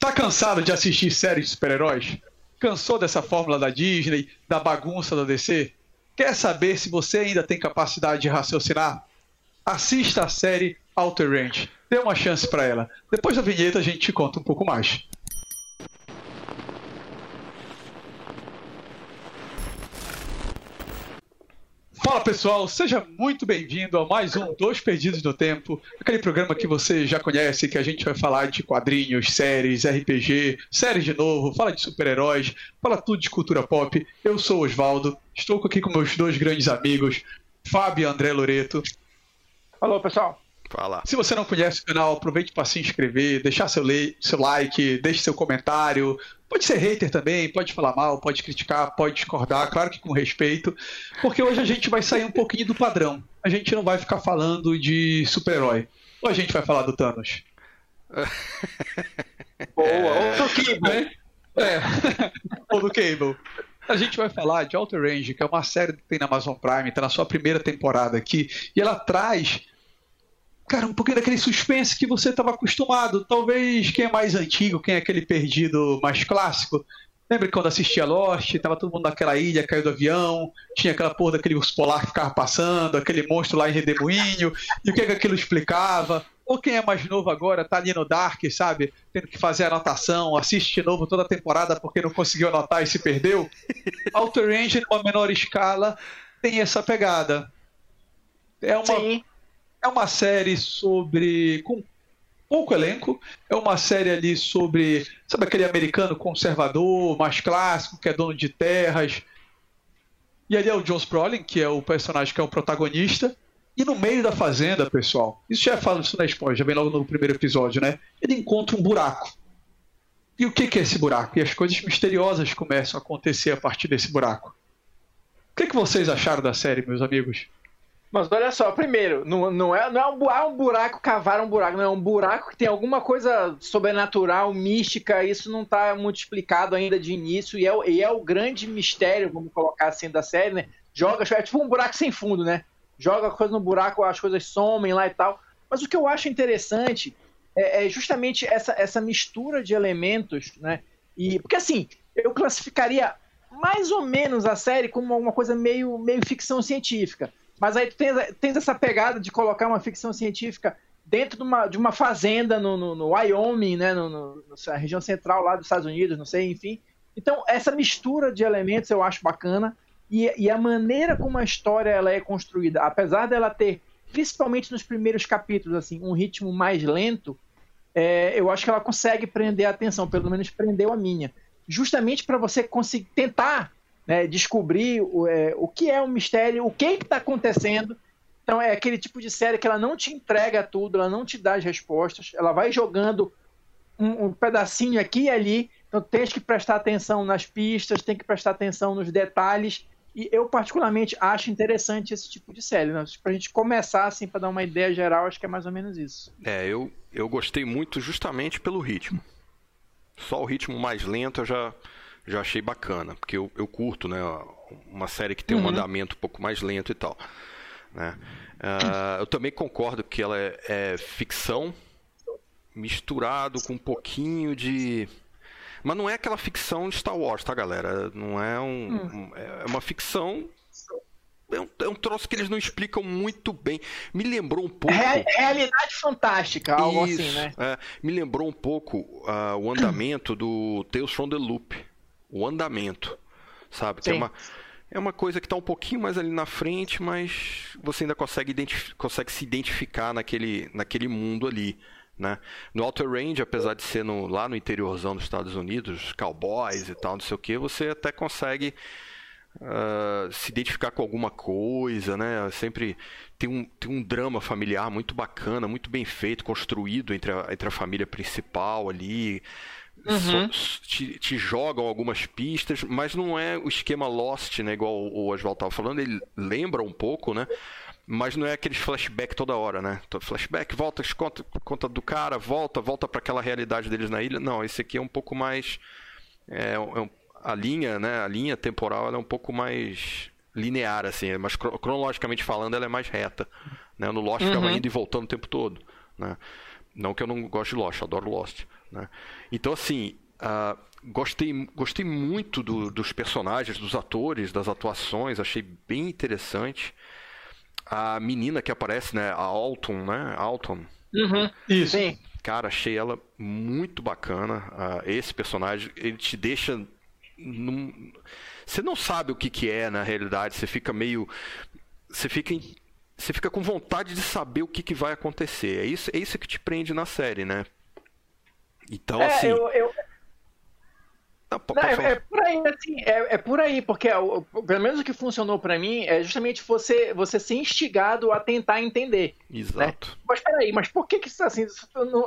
Tá cansado de assistir séries de super-heróis? Cansou dessa fórmula da Disney, da bagunça da DC? Quer saber se você ainda tem capacidade de raciocinar? Assista a série Outer Range. Dê uma chance para ela. Depois da vinheta a gente te conta um pouco mais. Fala pessoal, seja muito bem-vindo a mais um Dois Perdidos no Tempo, aquele programa que você já conhece, que a gente vai falar de quadrinhos, séries, RPG, séries de novo, fala de super-heróis, fala tudo de cultura pop. Eu sou o Oswaldo, estou aqui com meus dois grandes amigos, Fábio e André Loreto. Alô pessoal. Fala. Se você não conhece o canal, aproveite para se inscrever, deixar seu, seu like, deixe seu comentário, Pode ser hater também, pode falar mal, pode criticar, pode discordar, claro que com respeito, porque hoje a gente vai sair um pouquinho do padrão. A gente não vai ficar falando de super-herói. Ou a gente vai falar do Thanos? Boa, ou do Cable. É, é. ou do Cable. A gente vai falar de Outer Range, que é uma série que tem na Amazon Prime, está na sua primeira temporada aqui, e ela traz cara, um pouquinho daquele suspense que você estava acostumado. Talvez quem é mais antigo, quem é aquele perdido mais clássico. Lembra quando assistia Lost, tava todo mundo naquela ilha, caiu do avião, tinha aquela porra daquele urso polar que ficava passando, aquele monstro lá em Redemoinho, e o que, é que aquilo explicava. Ou quem é mais novo agora, tá ali no Dark, sabe? Tendo que fazer anotação, assiste de novo toda a temporada porque não conseguiu anotar e se perdeu. Outer Range, numa menor escala, tem essa pegada. É uma, Sim. É uma série sobre. com pouco elenco. É uma série ali sobre. Sabe aquele americano conservador, mais clássico, que é dono de terras. E ali é o John Brolin, que é o personagem que é o protagonista. E no meio da fazenda, pessoal, isso já fala isso na spoiler, já vem logo no primeiro episódio, né? Ele encontra um buraco. E o que, que é esse buraco? E as coisas misteriosas começam a acontecer a partir desse buraco. O que, que vocês acharam da série, meus amigos? Mas olha só, primeiro, não, não, é, não é um, ah, um buraco, cavar um buraco, não é um buraco que tem alguma coisa sobrenatural, mística, isso não está muito explicado ainda de início, e é, e é o grande mistério, vamos colocar assim, da série, né? Joga, é tipo um buraco sem fundo, né? Joga coisa no buraco, as coisas somem lá e tal. Mas o que eu acho interessante é, é justamente essa, essa mistura de elementos, né? E, porque assim, eu classificaria mais ou menos a série como uma coisa meio, meio ficção científica. Mas aí tu tens, tens essa pegada de colocar uma ficção científica dentro de uma, de uma fazenda no, no, no Wyoming, né, no, no, na região central lá dos Estados Unidos, não sei, enfim. Então, essa mistura de elementos eu acho bacana. E, e a maneira como a história ela é construída, apesar dela ter, principalmente nos primeiros capítulos, assim, um ritmo mais lento, é, eu acho que ela consegue prender a atenção, pelo menos prendeu a minha. Justamente para você conseguir tentar né, descobrir o, é, o que é um mistério, o que está acontecendo. Então é aquele tipo de série que ela não te entrega tudo, ela não te dá as respostas, ela vai jogando um, um pedacinho aqui e ali. Então tem que prestar atenção nas pistas, tem que prestar atenção nos detalhes. E eu particularmente acho interessante esse tipo de série. Né? Para a gente começar assim, para dar uma ideia geral, acho que é mais ou menos isso. É, eu, eu gostei muito justamente pelo ritmo. Só o ritmo mais lento eu já já achei bacana, porque eu, eu curto, né? Uma série que tem um uhum. andamento um pouco mais lento e tal. Né? Uh, eu também concordo que ela é, é, ficção misturado com um pouquinho de. Mas não é aquela ficção de Star Wars, tá, galera? Não é um. Hum. É uma ficção. É um, é um troço que eles não explicam muito bem. Me lembrou um pouco. realidade fantástica, algo Isso, assim, né? É, me lembrou um pouco uh, o andamento do Tales from the Loop o andamento, sabe? Que é uma, é uma coisa que está um pouquinho mais ali na frente, mas você ainda consegue, consegue se identificar naquele, naquele mundo ali. Né? No Outer Range, apesar de ser no, lá no interiorzão dos Estados Unidos, cowboys e tal, não sei o que, você até consegue uh, se identificar com alguma coisa, né? Sempre tem um, tem um drama familiar muito bacana, muito bem feito, construído entre a, entre a família principal ali. Uhum. te, te, jogam algumas pistas, mas não é o esquema Lost, né? Igual o Oswald estava falando, ele lembra um pouco, né? Mas não é aqueles flashback toda hora, né? Flashback, volta, conta, conta do cara, volta, volta para aquela realidade deles na ilha. Não, esse aqui é um pouco mais. É, é a linha, né? A linha temporal é um pouco mais linear, assim, mas cronologicamente falando, ela é mais reta. Né? No Lost uhum. ficava indo e voltando o tempo todo. Né? Não que eu não goste de Lost, adoro Lost. Né? Então, assim, uh, gostei, gostei muito do, dos personagens, dos atores, das atuações, achei bem interessante. A menina que aparece, né? A Alton, né? Alton. Uhum. Isso. Sim. Cara, achei ela muito bacana. Uh, esse personagem, ele te deixa. Num... Você não sabe o que, que é na realidade, você fica meio. Você fica você fica com vontade de saber o que, que vai acontecer. É isso, é isso que te prende na série, né? Então, é, assim. Eu, eu... Não, não, é, é, por aí, assim, é, é por aí, porque é, pelo menos o que funcionou para mim é justamente você, você ser instigado a tentar entender. Né? Exato. Né? Mas peraí, mas por que, que isso assim?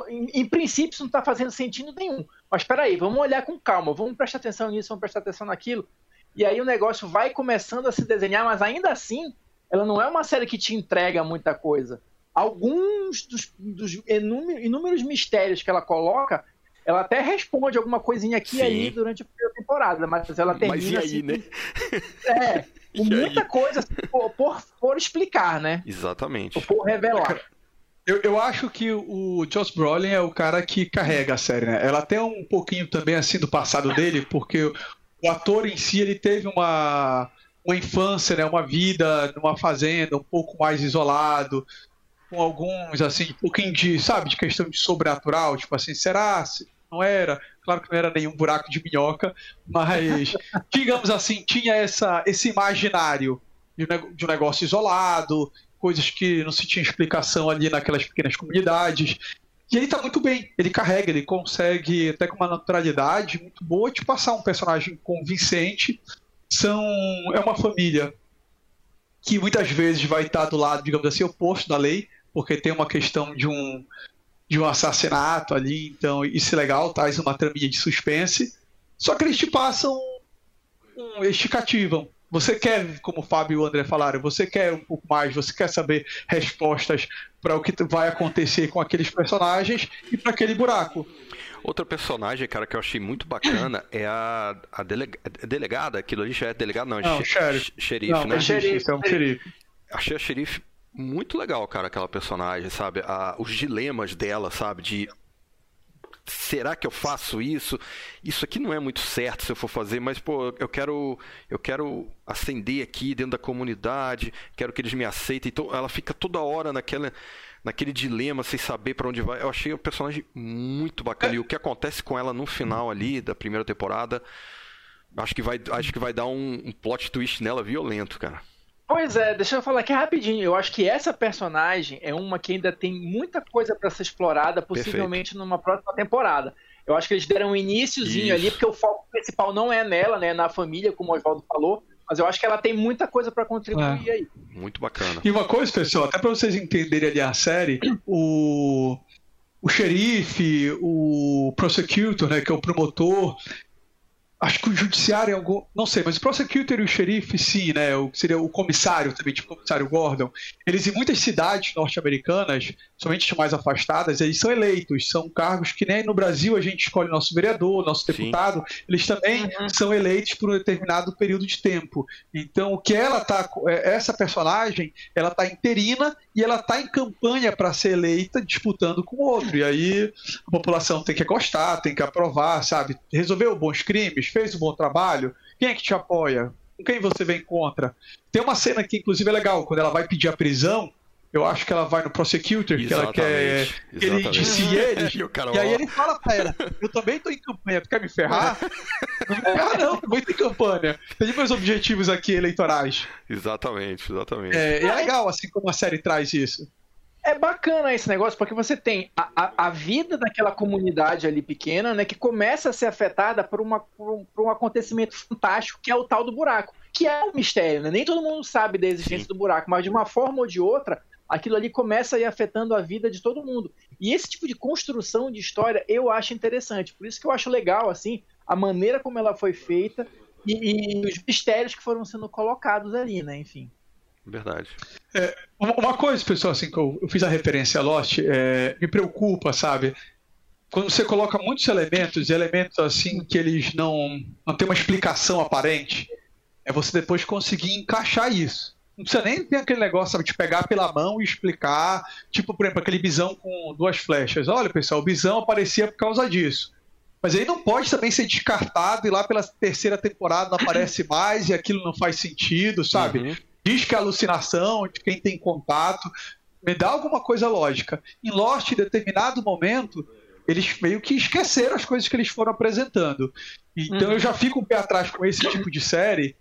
em, em, princípio, isso não tá fazendo sentido nenhum. Mas peraí, vamos olhar com calma, vamos prestar atenção nisso, vamos prestar atenção naquilo. E aí o negócio vai começando a se desenhar, mas ainda assim ela não é uma série que te entrega muita coisa. Alguns dos, dos inúmeros mistérios que ela coloca, ela até responde alguma coisinha aqui e ali durante a primeira temporada, mas ela termina. Mas e aí, assim, né? É, com muita aí? coisa assim, por, por, por, explicar, né? Exatamente. Por revelar. Eu, eu acho que o Josh Brolin é o cara que carrega a série, né? Ela tem um pouquinho também assim do passado dele, porque o ator em si ele teve uma uma infância, né, uma vida numa fazenda um pouco mais isolado, com alguns, assim, um pouquinho de, sabe, de questão de sobrenatural, tipo assim, será? Não era? Claro que não era nenhum buraco de minhoca, mas, digamos assim, tinha essa, esse imaginário de um negócio isolado, coisas que não se tinha explicação ali naquelas pequenas comunidades. E ele tá muito bem, ele carrega, ele consegue, até com uma naturalidade muito boa, de passar um personagem convincente são é uma família que muitas vezes vai estar do lado, digamos assim, oposto da lei, porque tem uma questão de um de um assassinato ali, então isso é legal, traz uma traminha de suspense. Só que eles te passam um, eles te cativam. Você quer, como o Fábio e o André falaram, você quer um pouco mais, você quer saber respostas para o que vai acontecer com aqueles personagens e para aquele buraco. Outra personagem, cara, que eu achei muito bacana é a, a, delega, a delegada. Aquilo ali já é delegado, não, não xerife. xerife, não, né? É xerife, é um xerife. Achei a xerife muito legal, cara, aquela personagem, sabe? A, os dilemas dela, sabe? De será que eu faço isso? Isso aqui não é muito certo se eu for fazer, mas pô, eu quero eu quero ascender aqui dentro da comunidade, quero que eles me aceitem. Então ela fica toda hora naquela naquele dilema sem saber para onde vai. Eu achei o personagem muito bacana. É. E o que acontece com ela no final ali da primeira temporada, acho que vai, acho que vai dar um, um plot twist nela violento, cara. Pois é, deixa eu falar aqui rapidinho. Eu acho que essa personagem é uma que ainda tem muita coisa para ser explorada, possivelmente Perfeito. numa próxima temporada. Eu acho que eles deram um iníciozinho Isso. ali, porque o foco principal não é nela, né? Na família, como o Oswaldo falou. Mas eu acho que ela tem muita coisa para contribuir é. aí. Muito bacana. E uma coisa, pessoal, até para vocês entenderem ali a série, o, o xerife, o prosecutor, né, que é o promotor, acho que o judiciário é algum. Não sei, mas o prosecutor e o xerife, sim, né? O, seria o comissário também, tipo o comissário Gordon. Eles, em muitas cidades norte-americanas, somente mais afastadas, eles são eleitos. São cargos que nem no Brasil a gente escolhe nosso vereador, nosso deputado. Sim. Eles também uhum. são eleitos por um determinado período de tempo. Então, o que ela tá. É, essa personagem, ela tá interina e ela tá em campanha para ser eleita, disputando com outro. E aí a população tem que gostar, tem que aprovar, sabe? Resolveu bons crimes fez um bom trabalho? Quem é que te apoia? Com quem você vem contra? Tem uma cena que, inclusive, é legal, quando ela vai pedir a prisão, eu acho que ela vai no prosecutor, que ela quer que ele indicie ele. e, e aí ele fala pra ela: Eu também tô em campanha, tu quer me ferrar? não me ferrar, não, vou em campanha. Tem meus objetivos aqui eleitorais. Exatamente, exatamente. É, é legal, assim como a série traz isso é bacana esse negócio, porque você tem a, a, a, vida daquela comunidade ali pequena, né, que começa a ser afetada por, uma, por, um, por um acontecimento fantástico, que é o tal do buraco, que é um mistério, né? Nem todo mundo sabe da existência Sim. do buraco, mas de uma forma ou de outra, aquilo ali começa a ir afetando a vida de todo mundo. E esse tipo de construção de história eu acho interessante, por isso que eu acho legal, assim, a maneira como ela foi feita e, e os mistérios que foram sendo colocados ali, né, enfim. Verdade. É, uma coisa, pessoal, assim, que eu, eu fiz a referência a Lost, é, me preocupa, sabe? Quando você coloca muitos elementos, elementos assim que eles não, não têm uma explicação aparente, é você depois conseguir encaixar isso. Não precisa nem ter aquele negócio sabe, de pegar pela mão e explicar, tipo, por exemplo, aquele bisão com duas flechas. Olha, pessoal, o bisão aparecia por causa disso. Mas aí não pode também ser descartado e lá pela terceira temporada não aparece mais e aquilo não faz sentido, sabe? Uhum. Diz que é alucinação de quem tem contato. Me dá alguma coisa lógica. Em Lost, em determinado momento, eles meio que esqueceram as coisas que eles foram apresentando. Então uhum. eu já fico um pé atrás com esse tipo de série,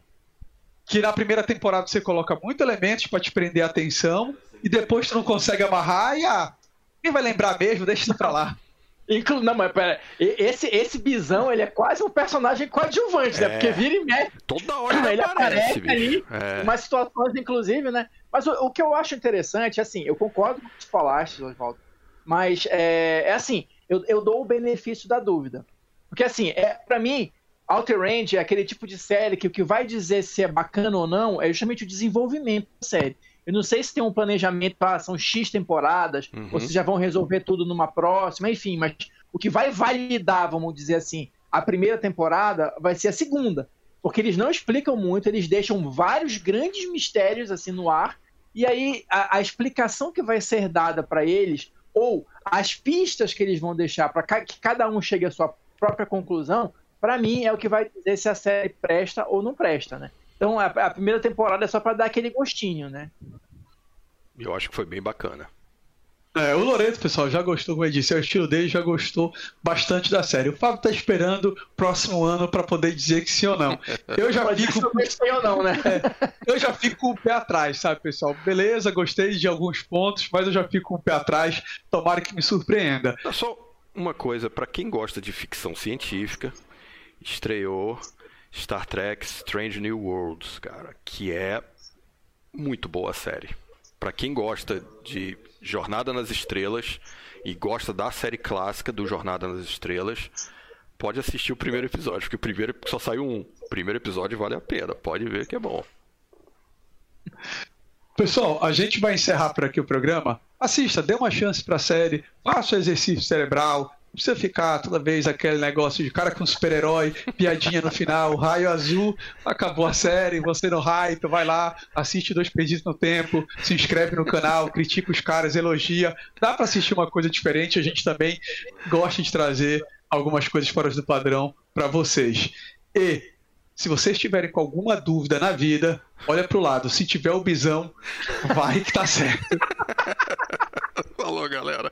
que na primeira temporada você coloca muitos elementos para te prender a atenção, e depois tu não consegue amarrar, e ah, quem vai lembrar mesmo, deixa isso pra lá. Inclu não, mas pera, esse, esse bisão, ele é quase um personagem coadjuvante, né? é, né? Porque vira e mexe. Toda hora ele aparece, aparece ali, é. umas situações, inclusive, né? Mas o, o, que eu acho interessante, assim, eu concordo com o que tu falaste, Oswaldo, mas é, é assim, eu, eu dou o benefício da dúvida. Porque, assim, é, para mim, Outer Range é aquele tipo de série que o que vai dizer se é bacana ou não é justamente o desenvolvimento da série. Eu não sei se tem um planejamento, ah, são X temporadas, uhum. ou se já vão resolver tudo numa próxima, enfim, mas o que vai validar, vamos dizer assim, a primeira temporada vai ser a segunda. Porque eles não explicam muito, eles deixam vários grandes mistérios assim no ar, e aí a, a explicação que vai ser dada para eles, ou as pistas que eles vão deixar para que cada um chegue à sua própria conclusão, para mim é o que vai dizer se a série presta ou não presta, né? Então a, a primeira temporada é só para dar aquele gostinho, né? Eu acho que foi bem bacana. É, o Loreto, pessoal, já gostou, como eu disse, é o estilo dele, já gostou bastante da série. O Fábio tá esperando próximo ano para poder dizer que sim ou não. Eu já fico. Gostei ou não, né? É, eu já fico com o pé atrás, sabe, pessoal? Beleza, gostei de alguns pontos, mas eu já fico com o pé atrás. Tomara que me surpreenda. Só uma coisa, para quem gosta de ficção científica, estreou Star Trek Strange New Worlds, cara, que é muito boa a série. Para quem gosta de Jornada nas Estrelas e gosta da série clássica do Jornada nas Estrelas, pode assistir o primeiro episódio, porque o primeiro só saiu um. O primeiro episódio vale a pena, pode ver que é bom. Pessoal, a gente vai encerrar por aqui o programa. Assista, dê uma chance para a série, faça o exercício cerebral, precisa ficar toda vez aquele negócio de cara com super-herói, piadinha no final, raio azul, acabou a série, você no hype, vai lá, assiste Dois Perdidos no Tempo, se inscreve no canal, critica os caras, elogia. Dá para assistir uma coisa diferente, a gente também gosta de trazer algumas coisas fora do padrão para vocês. E se vocês tiverem com alguma dúvida na vida, olha pro lado. Se tiver o bisão, vai que tá certo. Falou, galera.